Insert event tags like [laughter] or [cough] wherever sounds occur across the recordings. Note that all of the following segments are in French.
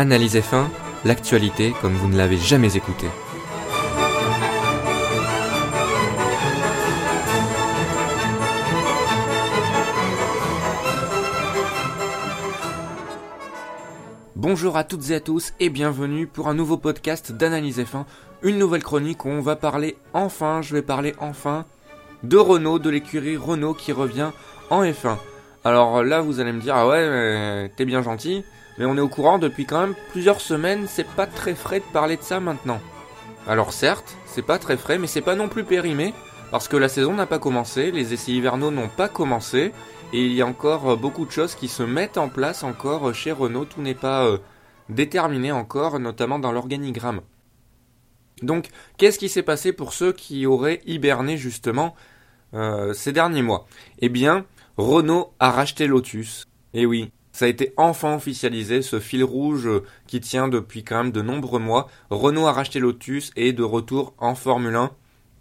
Analyse F1, l'actualité comme vous ne l'avez jamais écouté. Bonjour à toutes et à tous et bienvenue pour un nouveau podcast d'Analyse F1, une nouvelle chronique où on va parler enfin, je vais parler enfin de Renault, de l'écurie Renault qui revient en F1. Alors là vous allez me dire ah ouais t'es bien gentil, mais on est au courant depuis quand même plusieurs semaines, c'est pas très frais de parler de ça maintenant. Alors certes, c'est pas très frais, mais c'est pas non plus périmé, parce que la saison n'a pas commencé, les essais hivernaux n'ont pas commencé, et il y a encore euh, beaucoup de choses qui se mettent en place encore chez Renault, tout n'est pas euh, déterminé encore, notamment dans l'organigramme. Donc, qu'est-ce qui s'est passé pour ceux qui auraient hiberné justement euh, ces derniers mois? Eh bien, Renault a racheté Lotus. Et oui, ça a été enfin officialisé, ce fil rouge qui tient depuis quand même de nombreux mois. Renault a racheté Lotus et de retour en Formule 1.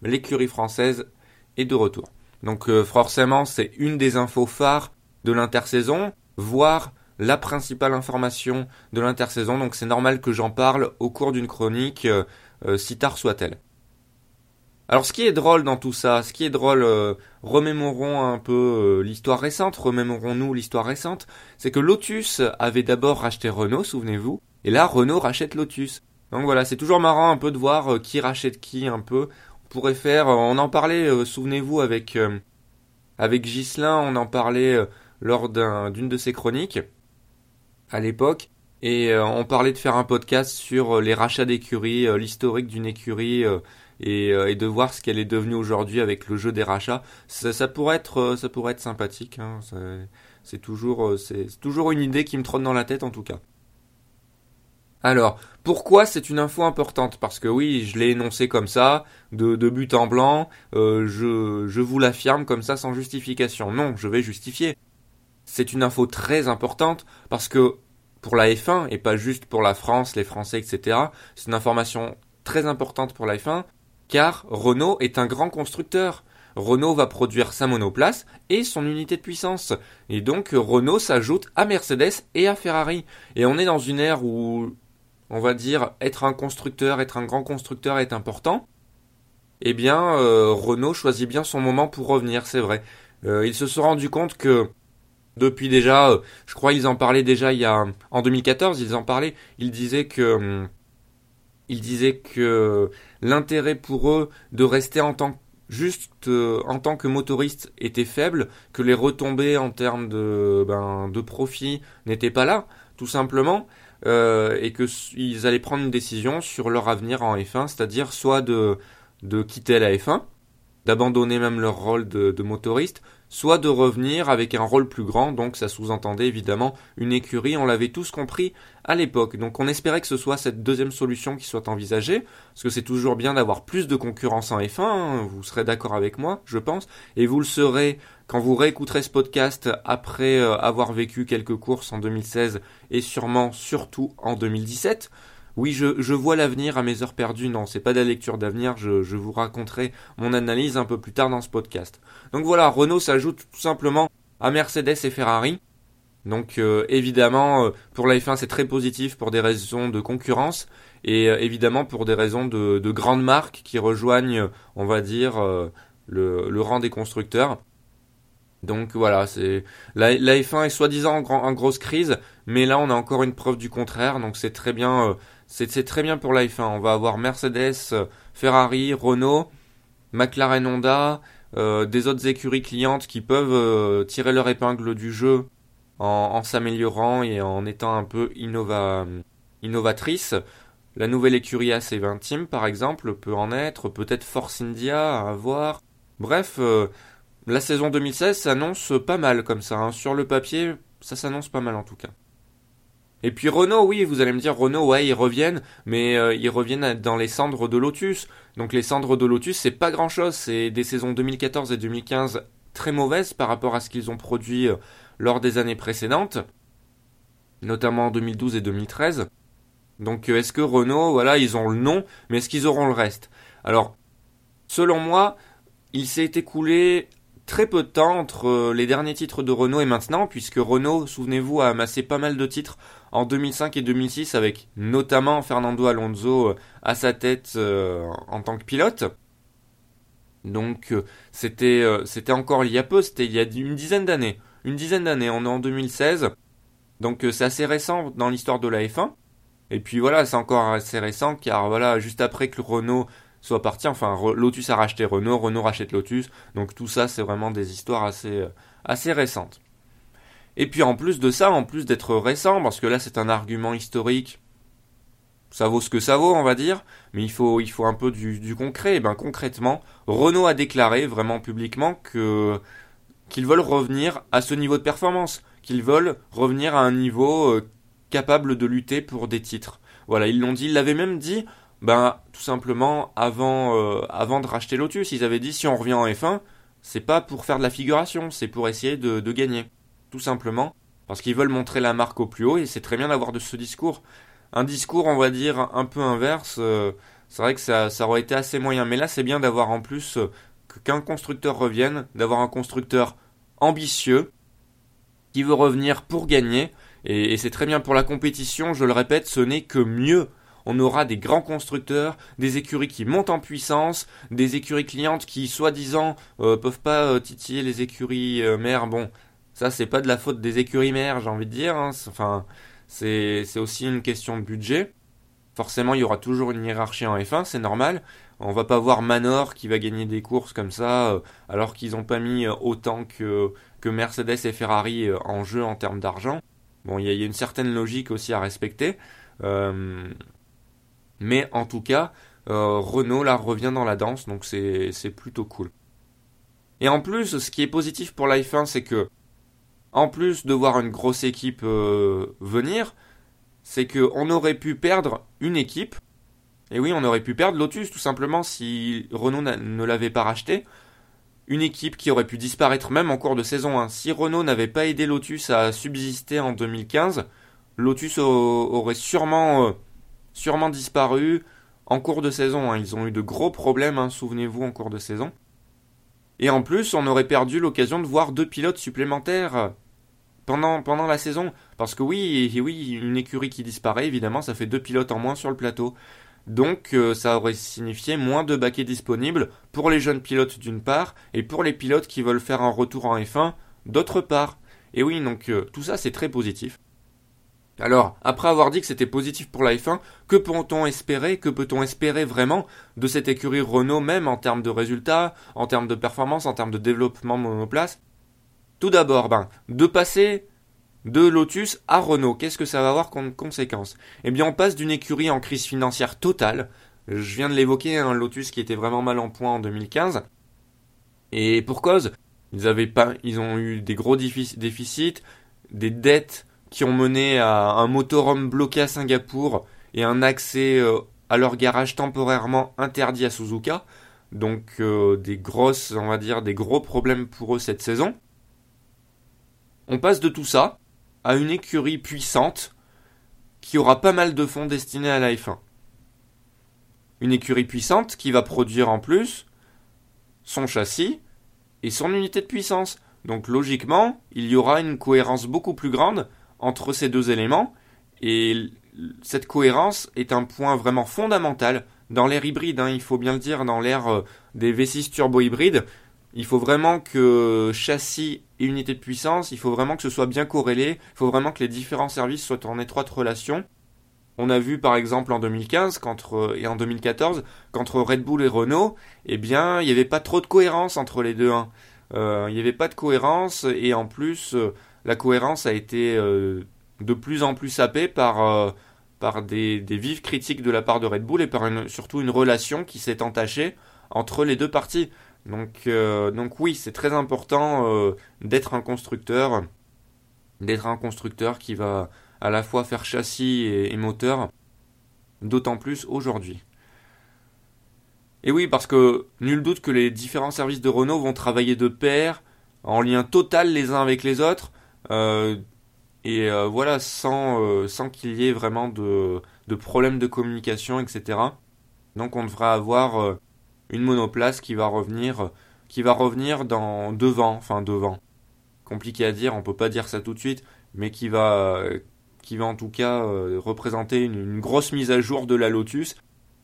L'écurie française est de retour. Donc euh, forcément, c'est une des infos phares de l'intersaison, voire la principale information de l'intersaison. Donc c'est normal que j'en parle au cours d'une chronique, euh, euh, si tard soit-elle. Alors ce qui est drôle dans tout ça, ce qui est drôle, remémorons un peu l'histoire récente, remémorons-nous l'histoire récente, c'est que Lotus avait d'abord racheté Renault, souvenez-vous, et là Renault rachète Lotus. Donc voilà, c'est toujours marrant un peu de voir qui rachète qui un peu pourrait faire. Euh, on en parlait, euh, souvenez-vous, avec euh, avec Ghislain, on en parlait lors d'une de ses chroniques à l'époque. Et on parlait de faire un podcast sur les rachats d'écuries, l'historique d'une écurie et, de voir ce qu'elle est devenue aujourd'hui avec le jeu des rachats. Ça, pourrait être, ça pourrait être sympathique. Hein. C'est toujours, c'est toujours une idée qui me trône dans la tête en tout cas. Alors, pourquoi c'est une info importante? Parce que oui, je l'ai énoncé comme ça, de, but en blanc, euh, je, je vous l'affirme comme ça sans justification. Non, je vais justifier. C'est une info très importante parce que pour la F1, et pas juste pour la France, les Français, etc., c'est une information très importante pour la F1, car Renault est un grand constructeur. Renault va produire sa monoplace et son unité de puissance. Et donc Renault s'ajoute à Mercedes et à Ferrari. Et on est dans une ère où on va dire, être un constructeur, être un grand constructeur est important, eh bien, euh, Renault choisit bien son moment pour revenir, c'est vrai. Euh, ils se sont rendus compte que depuis déjà, euh, je crois ils en parlaient déjà il y a en 2014, ils en parlaient, ils disaient que hum, ils disaient que l'intérêt pour eux de rester en tant juste en tant que motoriste était faible, que les retombées en termes de ben, profit n'étaient pas là, tout simplement. Euh, et qu'ils allaient prendre une décision sur leur avenir en F1, c'est-à-dire soit de, quitter la F1, d'abandonner même leur rôle de, motoriste, soit de revenir avec un rôle plus grand, donc ça sous-entendait évidemment une écurie, on l'avait tous compris à l'époque. Donc on espérait que ce soit cette deuxième solution qui soit envisagée, parce que c'est toujours bien d'avoir plus de concurrence en F1, hein, vous serez d'accord avec moi, je pense, et vous le serez quand vous réécouterez ce podcast après euh, avoir vécu quelques courses en 2016 et sûrement surtout en 2017, oui, je, vois l'avenir à mes heures perdues. Non, c'est pas de la lecture d'avenir. Je, vous raconterai mon analyse un peu plus tard dans ce podcast. Donc voilà, Renault s'ajoute tout simplement à Mercedes et Ferrari. Donc euh, évidemment, euh, pour la F1, c'est très positif pour des raisons de concurrence et évidemment pour des raisons de, de, grandes marques qui rejoignent, on va dire, le, le rang des constructeurs. Donc voilà, c'est la, F1 est soi-disant en, grosse crise, mais là on a encore une preuve du contraire, donc c'est très bien, euh, c'est très bien pour la F1. On va avoir Mercedes, euh, Ferrari, Renault, McLaren, Honda, euh, des autres écuries clientes qui peuvent tirer leur épingle du jeu en, s'améliorant et en étant un peu innova, innovatrice. La nouvelle écurie AC20 Team par exemple peut en être, peut-être Force India à voir. Bref la saison 2016 s'annonce pas mal comme ça. Hein. Sur le papier, ça s'annonce pas mal en tout cas. Et puis Renault, oui, vous allez me dire Renault, ouais, ils reviennent, mais euh, ils reviennent dans les cendres de Lotus. Donc les cendres de Lotus, c'est pas grand-chose, c'est des saisons 2014 et 2015 très mauvaises par rapport à ce qu'ils ont produit euh, lors des années précédentes, notamment en 2012 et 2013. Donc euh, est-ce que Renault, voilà, ils ont le nom, mais est-ce qu'ils auront le reste? Alors, selon moi, il s'est écoulé très peu de temps entre les derniers titres de Renault et maintenant, puisque Renault, souvenez-vous, a amassé pas mal de titres en 2005 et 2006 avec notamment Fernando Alonso à sa tête en tant que pilote. Donc c'était c'était encore il y a peu, c'était il y a une dizaine d'années. Une dizaine d'années, on est en 2016. Donc c'est assez récent dans l'histoire de la F1. Et puis voilà, c'est encore assez récent car voilà, juste après que Renault soit parti, enfin Lotus a racheté Renault, Renault rachète Lotus, donc tout ça c'est vraiment des histoires assez, euh, assez récentes. Et puis en plus de ça, en plus d'être récent, parce que là c'est un argument historique, ça vaut ce que ça vaut, on va dire, mais il faut, il faut un peu du, concret. Et ben concrètement, Renault a déclaré vraiment publiquement que qu'ils veulent revenir à ce niveau de performance, qu'ils veulent revenir à un niveau euh, capable de lutter pour des titres. Voilà, ils l'ont dit, ils l'avaient même dit, ben tout simplement avant, euh, avant de racheter Lotus, ils avaient dit si on revient en F1, c'est pas pour faire de la figuration, c'est pour essayer de, de gagner, tout simplement, parce qu'ils veulent montrer la marque au plus haut et c'est très bien d'avoir de ce discours. Un discours, on va dire, un peu inverse, euh, c'est vrai que ça, ça aurait été assez moyen, mais là c'est bien d'avoir en plus euh, qu'un constructeur revienne, d'avoir un constructeur ambitieux qui veut revenir pour gagner et, c'est très bien pour la compétition, je le répète, ce n'est que mieux on aura des grands constructeurs, des écuries qui montent en puissance, des écuries clientes qui, soi-disant, euh, peuvent pas titiller les écuries mères. Bon, ça c'est pas de la faute des écuries mères, j'ai envie de dire. Hein. Enfin, c'est aussi une question de budget. Forcément, il y aura toujours une hiérarchie en F1, c'est normal. On va pas voir Manor qui va gagner des courses comme ça, alors qu'ils n'ont pas mis autant que, que Mercedes et Ferrari en jeu en termes d'argent. Bon, il y, a une certaine logique aussi à respecter. Euh, mais en tout cas, euh, Renault là revient dans la danse, donc c'est plutôt cool. Et en plus, ce qui est positif pour 1 c'est que, en plus de voir une grosse équipe euh, venir, c'est qu'on aurait pu perdre une équipe. Et oui, on aurait pu perdre Lotus tout simplement si Renault ne l'avait pas racheté une équipe qui aurait pu disparaître même en cours de saison 1. Si Renault n'avait pas aidé Lotus à subsister en 2015, Lotus aurait sûrement, euh, sûrement disparu en cours de saison. Ils ont eu de gros problèmes, hein, souvenez-vous, en cours de saison. Et en plus, on aurait perdu l'occasion de voir deux pilotes supplémentaires pendant, la saison. Parce que oui, oui, une écurie qui disparaît, évidemment, ça fait deux pilotes en moins sur le plateau. Donc euh, ça aurait signifié moins de baquets disponibles pour les jeunes pilotes d'une part et pour les pilotes qui veulent faire un retour en F1 d'autre part. Et oui, donc euh, tout ça c'est très positif. Alors, après avoir dit que c'était positif pour la F1, que peut-on espérer, que peut-on espérer vraiment de cette écurie Renault même en termes de résultats, en termes de performance, en termes de développement monoplace? Tout d'abord, ben, de passer de Lotus à Renault. Qu'est-ce que ça va avoir comme conséquence? Eh bien, on passe d'une écurie en crise financière totale. Je viens de l'évoquer, un Lotus qui était vraiment mal en point en 2015. Et pour cause, ils avaient pas, ils ont eu des gros déficits, des dettes qui ont mené à un motorhome bloqué à Singapour et un accès euh, à leur garage temporairement interdit à Suzuka. Donc euh, des grosses, on va dire, des gros problèmes pour eux cette saison. On passe de tout ça à une écurie puissante qui aura pas mal de fonds destinés à la F1. Une écurie puissante qui va produire en plus son châssis et son unité de puissance. Donc logiquement, il y aura une cohérence beaucoup plus grande entre ces deux éléments et cette cohérence est un point vraiment fondamental dans l'ère hybride, hein, il faut bien le dire, dans l'ère euh, des V6 turbo hybrides. Il faut vraiment que châssis et unité de puissance, il faut vraiment que ce soit bien corrélé, il faut vraiment que les différents services soient en étroite relation. On a vu par exemple en 2015 et en 2014 qu'entre Red Bull et Renault, eh bien, il n'y avait pas trop de cohérence entre les deux. Hein. Euh, il n'y avait pas de cohérence et en plus, euh, la cohérence a été euh, de plus en plus sapée par, par des, vives critiques de la part de Red Bull et par surtout une relation qui s'est entachée entre les deux parties. Donc, euh, oui, c'est très important euh, d'être un constructeur, d'être un constructeur qui va à la fois faire châssis et, moteur, d'autant plus aujourd'hui. Et oui, parce que nul doute que les différents services de Renault vont travailler de pair, en lien total les uns avec les autres, euh, et voilà, sans, sans qu'il y ait vraiment de, de problèmes de communication, etc. Donc on devra avoir une monoplace qui va revenir, qui va revenir dans devant, enfin devant. Compliqué à dire, on peut pas dire ça tout de suite, mais qui va, qui va en tout cas représenter une, grosse mise à jour de la Lotus.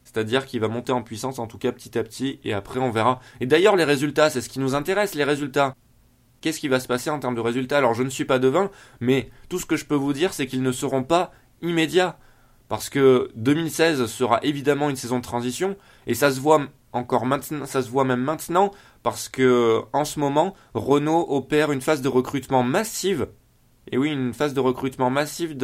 C'est-à-dire qu'il va monter en puissance en tout cas petit à petit et après on verra. Et d'ailleurs les résultats, c'est ce qui nous intéresse, les résultats. Qu'est-ce qui va se passer en termes de résultats Alors je ne suis pas devin, mais tout ce que je peux vous dire c'est qu'ils ne seront pas immédiats. Parce que 2016 sera évidemment une saison de transition et ça se voit encore maintenant, ça se voit même maintenant parce que en ce moment Renault opère une phase de recrutement massive et oui, une phase de recrutement massive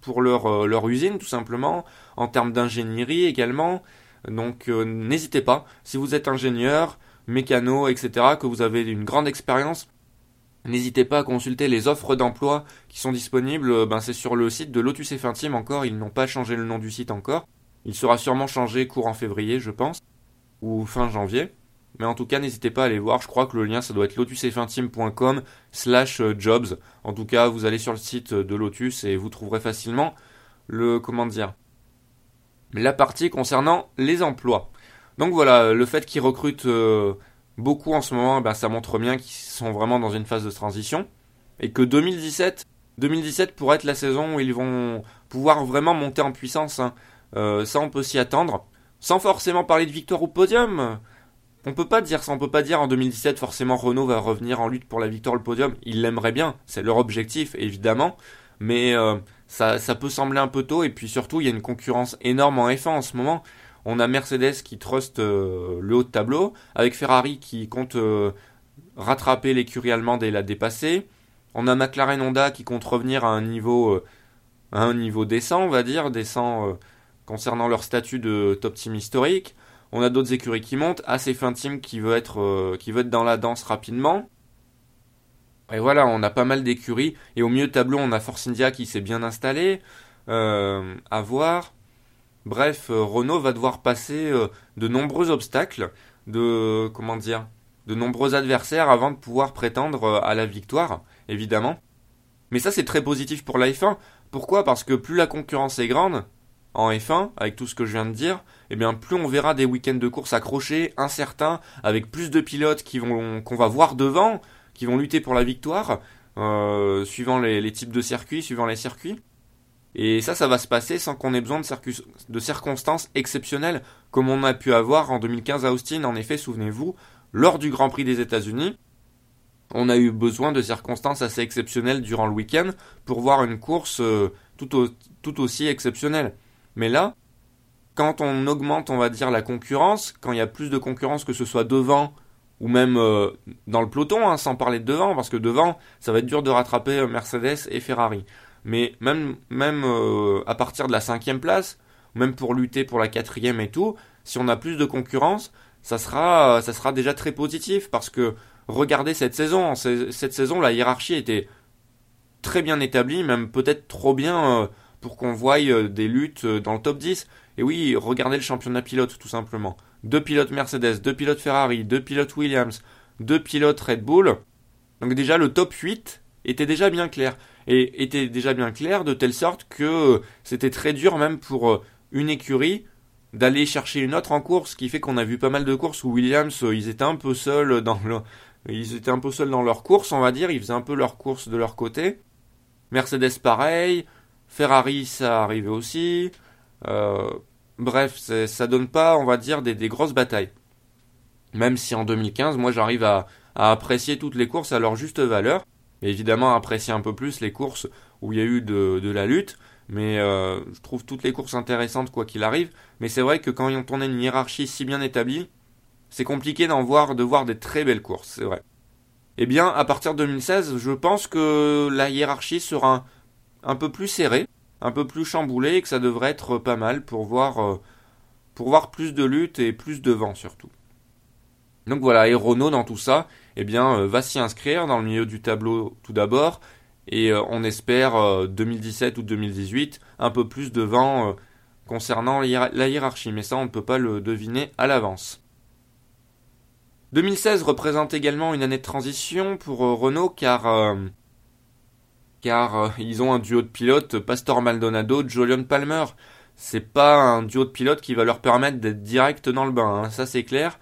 pour leur, euh, leur usine, tout simplement, en termes d'ingénierie également. Donc euh, n'hésitez pas, si vous êtes ingénieur, mécano, etc., que vous avez une grande expérience, n'hésitez pas à consulter les offres d'emploi qui sont disponibles. Euh, ben, c'est sur le site de Lotus et encore, ils n'ont pas changé le nom du site encore. Il sera sûrement changé courant février, je pense, ou fin janvier. Mais en tout cas, n'hésitez pas à aller voir. Je crois que le lien, ça doit être lotusf1team.com slash euh, jobs. En tout cas, vous allez sur le site de Lotus et vous trouverez facilement le, comment dire, la partie concernant les emplois. Donc voilà, le fait qu'ils recrutent euh, beaucoup en ce moment, ben, ça montre bien qu'ils sont vraiment dans une phase de transition. Et que 2017, 2017 pourrait être la saison où ils vont pouvoir vraiment monter en puissance. Hein. Euh, ça, on peut s'y attendre. Sans forcément parler de victoire au podium. On peut pas dire ça, on peut pas dire en 2017 forcément Renault va revenir en lutte pour la victoire au podium. Ils l'aimeraient bien, c'est leur objectif évidemment, mais euh, ça, ça peut sembler un peu tôt et puis surtout il y a une concurrence énorme en F1 en ce moment. On a Mercedes qui truste euh, le haut de tableau, avec Ferrari qui compte euh, rattraper l'écurie allemande et la dépasser. On a McLaren Honda qui compte revenir à un niveau, à un niveau décent, on va dire, décent concernant leur statut de top team historique. On a d'autres écuries qui montent, assez fin team qui veut être euh, qui veut être dans la danse rapidement. Et voilà, on a pas mal d'écuries. Et au milieu tableau, on a Force India qui s'est bien installé. Euh, à voir. Bref, euh, Renault va devoir passer de nombreux obstacles, de comment dire, de nombreux adversaires avant de pouvoir prétendre à la victoire, évidemment. Mais ça, c'est très positif pour la F1. Pourquoi? Parce que plus la concurrence est grande, en F1, avec tout ce que je viens de dire, eh bien plus on verra des week-ends de course accrochés, incertains, avec plus de pilotes qu'on va voir devant, qui vont lutter pour la victoire, euh, suivant les, types de circuits, suivant les circuits. Et ça, ça va se passer sans qu'on ait besoin de, circonstances exceptionnelles, comme on a pu avoir en 2015 à Austin. En effet, souvenez-vous, lors du Grand Prix des États-Unis, on a eu besoin de circonstances assez exceptionnelles durant le week-end pour voir une course euh, tout aussi exceptionnelle. Mais là, quand on augmente, on va dire, la concurrence, quand il y a plus de concurrence, que ce soit devant ou même euh, dans le peloton, hein, sans parler de devant, parce que devant, ça va être dur de rattraper euh, Mercedes et Ferrari. Mais même, même euh, à partir de la cinquième place, même pour lutter pour la quatrième et tout, si on a plus de concurrence, ça sera, ça sera déjà très positif, parce que regardez cette saison, cette saison, la hiérarchie était très bien établie, même peut-être trop bien pour qu'on voie euh, des luttes euh, dans le top 10. Et oui, regardez le championnat pilote tout simplement. Deux pilotes Mercedes, deux pilotes Ferrari, deux pilotes Williams, deux pilotes Red Bull. Donc déjà le top 8 était déjà bien clair. Et était déjà bien clair de telle sorte que euh, c'était très dur même pour une écurie d'aller chercher une autre en course, ce qui fait qu'on a vu pas mal de courses où Williams, ils étaient un peu seuls dans. Ils étaient un peu seuls dans leur course, on va dire, ils faisaient un peu leur course de leur côté. Mercedes pareil, Ferrari, ça arrivait aussi. Euh, bref, ça donne pas, on va dire, des, grosses batailles. Même si en 2015, moi j'arrive à, apprécier toutes les courses à leur juste valeur. Évidemment, apprécier un peu plus les courses où il y a eu de, la lutte. Mais euh, je trouve toutes les courses intéressantes quoi qu'il arrive. Mais c'est vrai que quand on a une hiérarchie si bien établie, c'est compliqué d'en voir, de voir des très belles courses, c'est vrai. Eh bien, à partir de 2016, je pense que la hiérarchie sera un peu plus serré, un peu plus chamboulé et que ça devrait être pas mal pour voir, euh, pour voir plus de lutte et plus de vent surtout. Donc voilà, et Renault dans tout ça, eh bien, euh, va s'y inscrire dans le milieu du tableau tout d'abord, et euh, on espère 2017 ou 2018 un peu plus de vent concernant la hiérarchie, mais ça on ne peut pas le deviner à l'avance. 2016 représente également une année de transition pour Renault car car euh, ils ont un duo de pilotes, Pastor Maldonado, Julian Palmer. C'est pas un duo de pilotes qui va leur permettre d'être direct dans le bain, hein. ça c'est clair.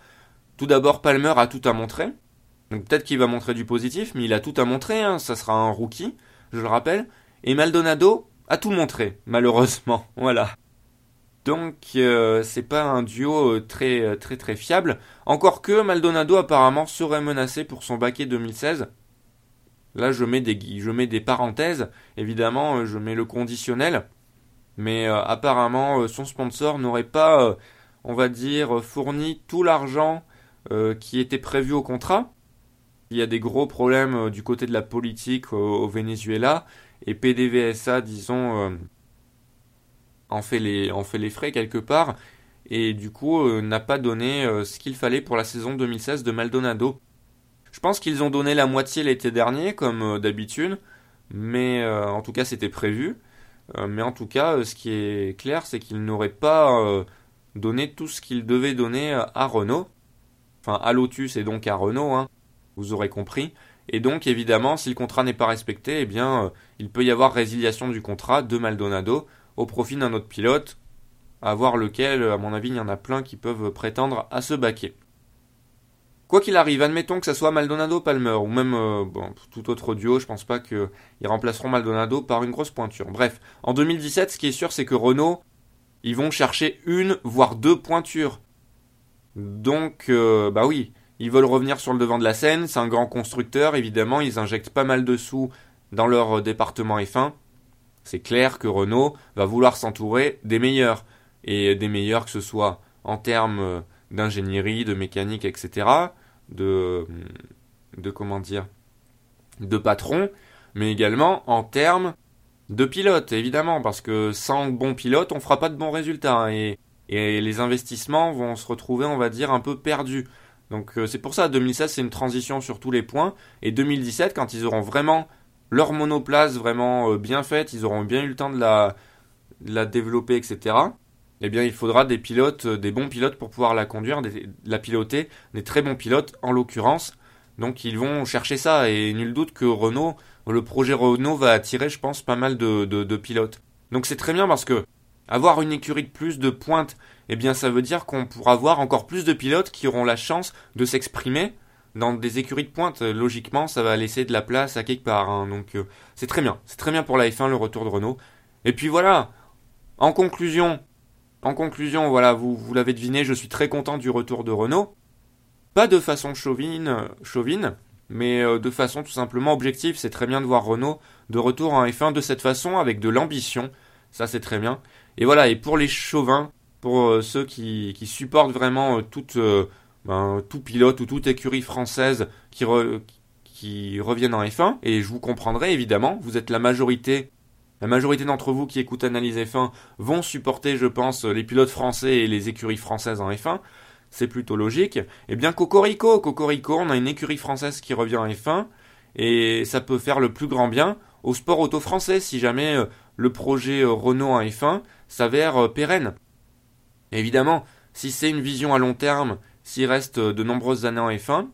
Tout d'abord, Palmer a tout à montrer. Donc peut-être qu'il va montrer du positif, mais il a tout à montrer, hein. ça sera un rookie, je le rappelle. Et Maldonado à tout montrer, malheureusement. [laughs] Voilà. Donc euh, c'est pas un duo très très très fiable. Encore que Maldonado apparemment serait menacé pour son baquet 2016. Là je mets des je mets des parenthèses. Évidemment je mets le conditionnel. Mais apparemment son sponsor n'aurait pas, on va dire, fourni tout l'argent qui était prévu au contrat. Il y a des gros problèmes euh, du côté de la politique au, Venezuela et PDVSA, disons, euh, en, fait les, frais quelque part et du coup euh, n'a pas donné ce qu'il fallait pour la saison 2016 de Maldonado. Je pense qu'ils ont donné la moitié l'été dernier, comme d'habitude, mais en tout cas c'était prévu. mais en tout cas, ce qui est clair, c'est qu'ils n'auraient pas donné tout ce qu'ils devaient donner à Renault. Enfin, à Lotus et donc à Renault. Hein vous aurez compris. Et donc, évidemment, si le contrat n'est pas respecté, eh bien, euh, il peut y avoir résiliation du contrat de Maldonado au profit d'un autre pilote, à voir lequel, à mon avis, il y en a plein qui peuvent prétendre à ce baquet. Quoi qu'il arrive, admettons que ce soit Maldonado Palmer ou même euh, tout autre duo, je pense pas qu'ils remplaceront Maldonado par une grosse pointure. Bref, en 2017, ce qui est sûr, c'est que Renault, ils vont chercher une voire deux pointures. Donc, euh, bah oui, ils veulent revenir sur le devant de la scène, c'est un grand constructeur, évidemment, ils injectent pas mal de sous dans leur euh, département F1. C'est clair que Renault va vouloir s'entourer des meilleurs, et des meilleurs que ce soit en termes euh, d'ingénierie, de mécanique, etc., de, de comment dire, de patron, mais également en termes de pilotes, évidemment, parce que sans bons pilotes, on fera pas de bons résultats, hein, et les investissements vont se retrouver, on va dire, un peu perdus. Donc euh, c'est pour ça 2016 c'est une transition sur tous les points et 2017 quand ils auront vraiment leur monoplace vraiment euh, bien faite, ils auront bien eu le temps de la, développer etc. Eh bien il faudra des pilotes, euh, des bons pilotes pour pouvoir la conduire, la piloter, des très bons pilotes en l'occurrence. Donc ils vont chercher ça et nul doute que Renault, le projet Renault va attirer je pense pas mal de pilotes. Donc c'est très bien parce que avoir une écurie de plus de pointe eh bien ça veut dire qu'on pourra voir encore plus de pilotes qui auront la chance de s'exprimer dans des écuries de pointe. Logiquement, ça va laisser de la place à quelque part. Hein. Donc euh, c'est très bien. C'est très bien pour la F1 le retour de Renault. Et puis voilà. En conclusion, en conclusion, voilà, vous, vous l'avez deviné, je suis très content du retour de Renault. Pas de façon chauvine, chauvine mais euh, de façon tout simplement objective. C'est très bien de voir Renault de retour en F1 de cette façon, avec de l'ambition. Ça, c'est très bien. Et voilà, et pour les chauvins, pour euh, ceux qui, supportent vraiment euh, euh, ben, tout pilote ou toute écurie française qui, qui reviennent en F1, et je vous comprendrai évidemment, vous êtes la majorité la majorité d'entre vous qui écoutent Analyse F1 vont supporter, je pense, les pilotes français et les écuries françaises en F1. C'est plutôt logique. Eh bien, Cocorico, Cocorico, on a une écurie française qui revient en F1 et ça peut faire le plus grand bien au sport auto français si jamais le projet Renault en F1 s'avère pérenne. Évidemment, si c'est une vision à long terme, s'il reste de nombreuses années en F1,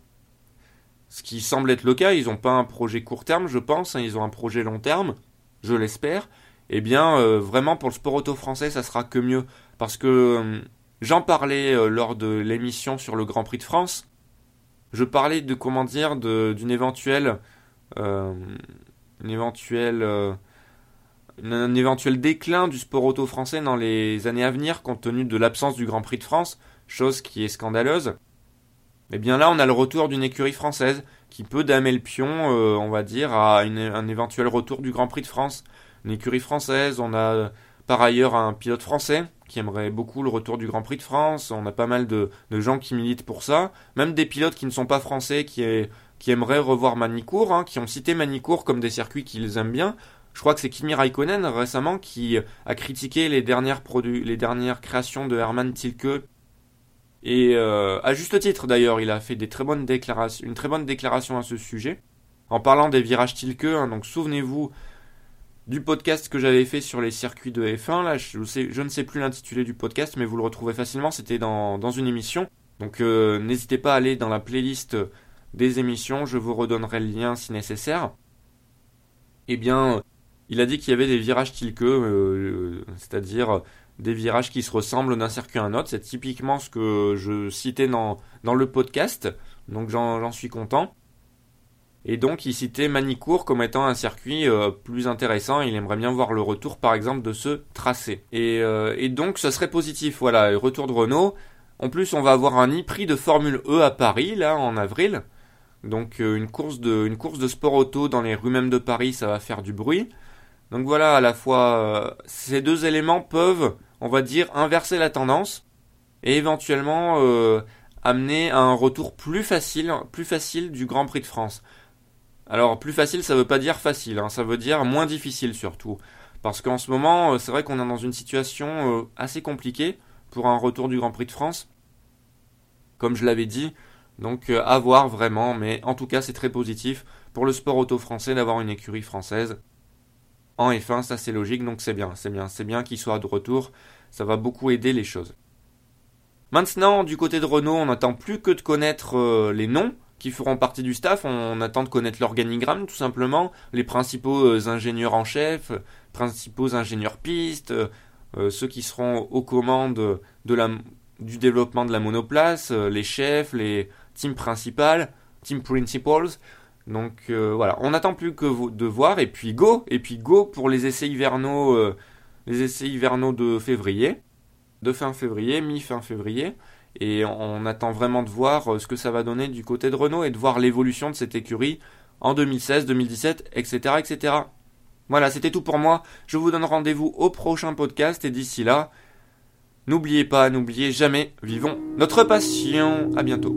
ce qui semble être le cas, ils n'ont pas un projet court terme, je pense, hein, ils ont un projet long terme, je l'espère, eh bien, euh, vraiment pour le sport auto français, ça sera que mieux. Parce que euh, j'en parlais euh, lors de l'émission sur le Grand Prix de France, je parlais de, comment dire, d'une éventuelle, une éventuelle un éventuel déclin du sport auto français dans les années à venir compte tenu de l'absence du Grand Prix de France, chose qui est scandaleuse. Eh bien là, on a le retour d'une écurie française qui peut damer le pion, euh, on va dire, à un éventuel retour du Grand Prix de France. Une écurie française, on a par ailleurs un pilote français qui aimerait beaucoup le retour du Grand Prix de France. On a pas mal de, gens qui militent pour ça. Même des pilotes qui ne sont pas français qui, qui aimeraient revoir Manicourt, hein, qui ont cité Manicourt comme des circuits qu'ils aiment bien. Je crois que c'est Kimi Raikkonen récemment qui a critiqué les dernières, créations de Hermann Tilke. Et euh, à juste titre d'ailleurs, il a fait une très bonne déclaration à ce sujet. En parlant des virages Tilke, hein, donc souvenez-vous du podcast que j'avais fait sur les circuits de F1. Là, je, ne sais plus l'intitulé du podcast, mais vous le retrouvez facilement. C'était dans, dans, une émission. Donc euh, n'hésitez pas à aller dans la playlist des émissions. Je vous redonnerai le lien si nécessaire. Eh bien, il a dit qu'il y avait des virages Tilke, euh, c'est-à-dire des virages qui se ressemblent d'un circuit à un autre. C'est typiquement ce que je citais dans, le podcast, donc j'en suis content. Et donc il citait Manicourt comme étant un circuit euh, plus intéressant. Il aimerait bien voir le retour par exemple de ce tracé. Et, euh, donc ce serait positif. Voilà, retour de Renault. En plus on va avoir un e-prix de Formule E à Paris là en avril. Donc euh, une, course de, une course de sport auto dans les rues même de Paris ça va faire du bruit. Donc voilà, à la fois ces deux éléments peuvent, on va dire, inverser la tendance et éventuellement amener à un retour plus facile, plus facile du Grand Prix de France. Alors plus facile, ça veut pas dire facile, hein, ça veut dire moins difficile surtout. Parce qu'en ce moment, euh, c'est vrai qu'on est dans une situation euh, assez compliquée pour un retour du Grand Prix de France. Comme je l'avais dit, donc euh, à voir vraiment, mais en tout cas c'est très positif pour le sport auto français d'avoir une écurie française. En F1, ça c'est logique, donc c'est bien, c'est bien, c'est bien qu'il soit de retour, ça va beaucoup aider les choses. Maintenant, du côté de Renault, on n'attend plus que de connaître les noms qui feront partie du staff. On, attend de connaître l'organigramme, tout simplement, les principaux euh, ingénieurs en chef, principaux ingénieurs pistes, euh, ceux qui seront aux commandes du développement de la monoplace, euh, les chefs, les teams principales, team principals. Donc voilà, on n'attend plus que de voir et puis go et puis go pour les essais hivernaux, les essais hivernaux de février, de fin février, mi-fin février. Et on attend vraiment de voir euh, ce que ça va donner du côté de Renault et de voir l'évolution de cette écurie en 2016, 2017, etc. etc. Voilà, c'était tout pour moi. Je vous donne rendez-vous au prochain podcast et d'ici là, n'oubliez pas, n'oubliez jamais, vivons notre passion. À bientôt.